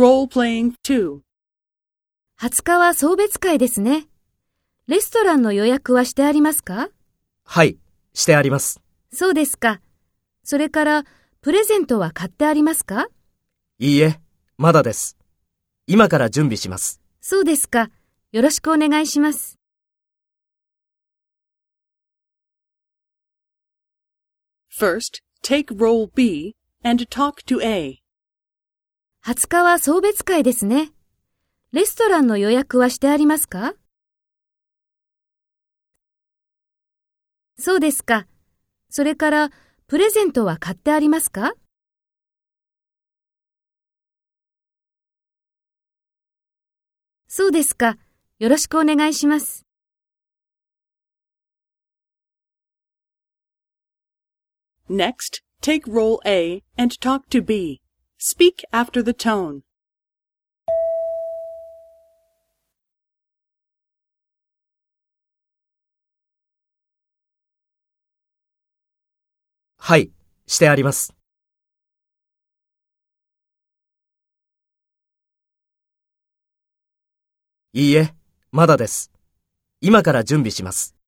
Role-playing 2. 20日は送別会ですね。レストランの予約はしてありますか？はい、してあります。そうですか。それから、プレゼントは買ってありますか？いいえ、まだです。今から準備します。そうですか。よろしくお願いします。First, take role B and talk to A. 20日は送別会ですね。レストランの予約はしてありますか？そうですか。それから、プレゼントは買ってありますか？そうですか。よろしくお願いします。Next, take role A and talk to B. Speak after the tone. はい、してあります。いいえ、まだです。今から準備します。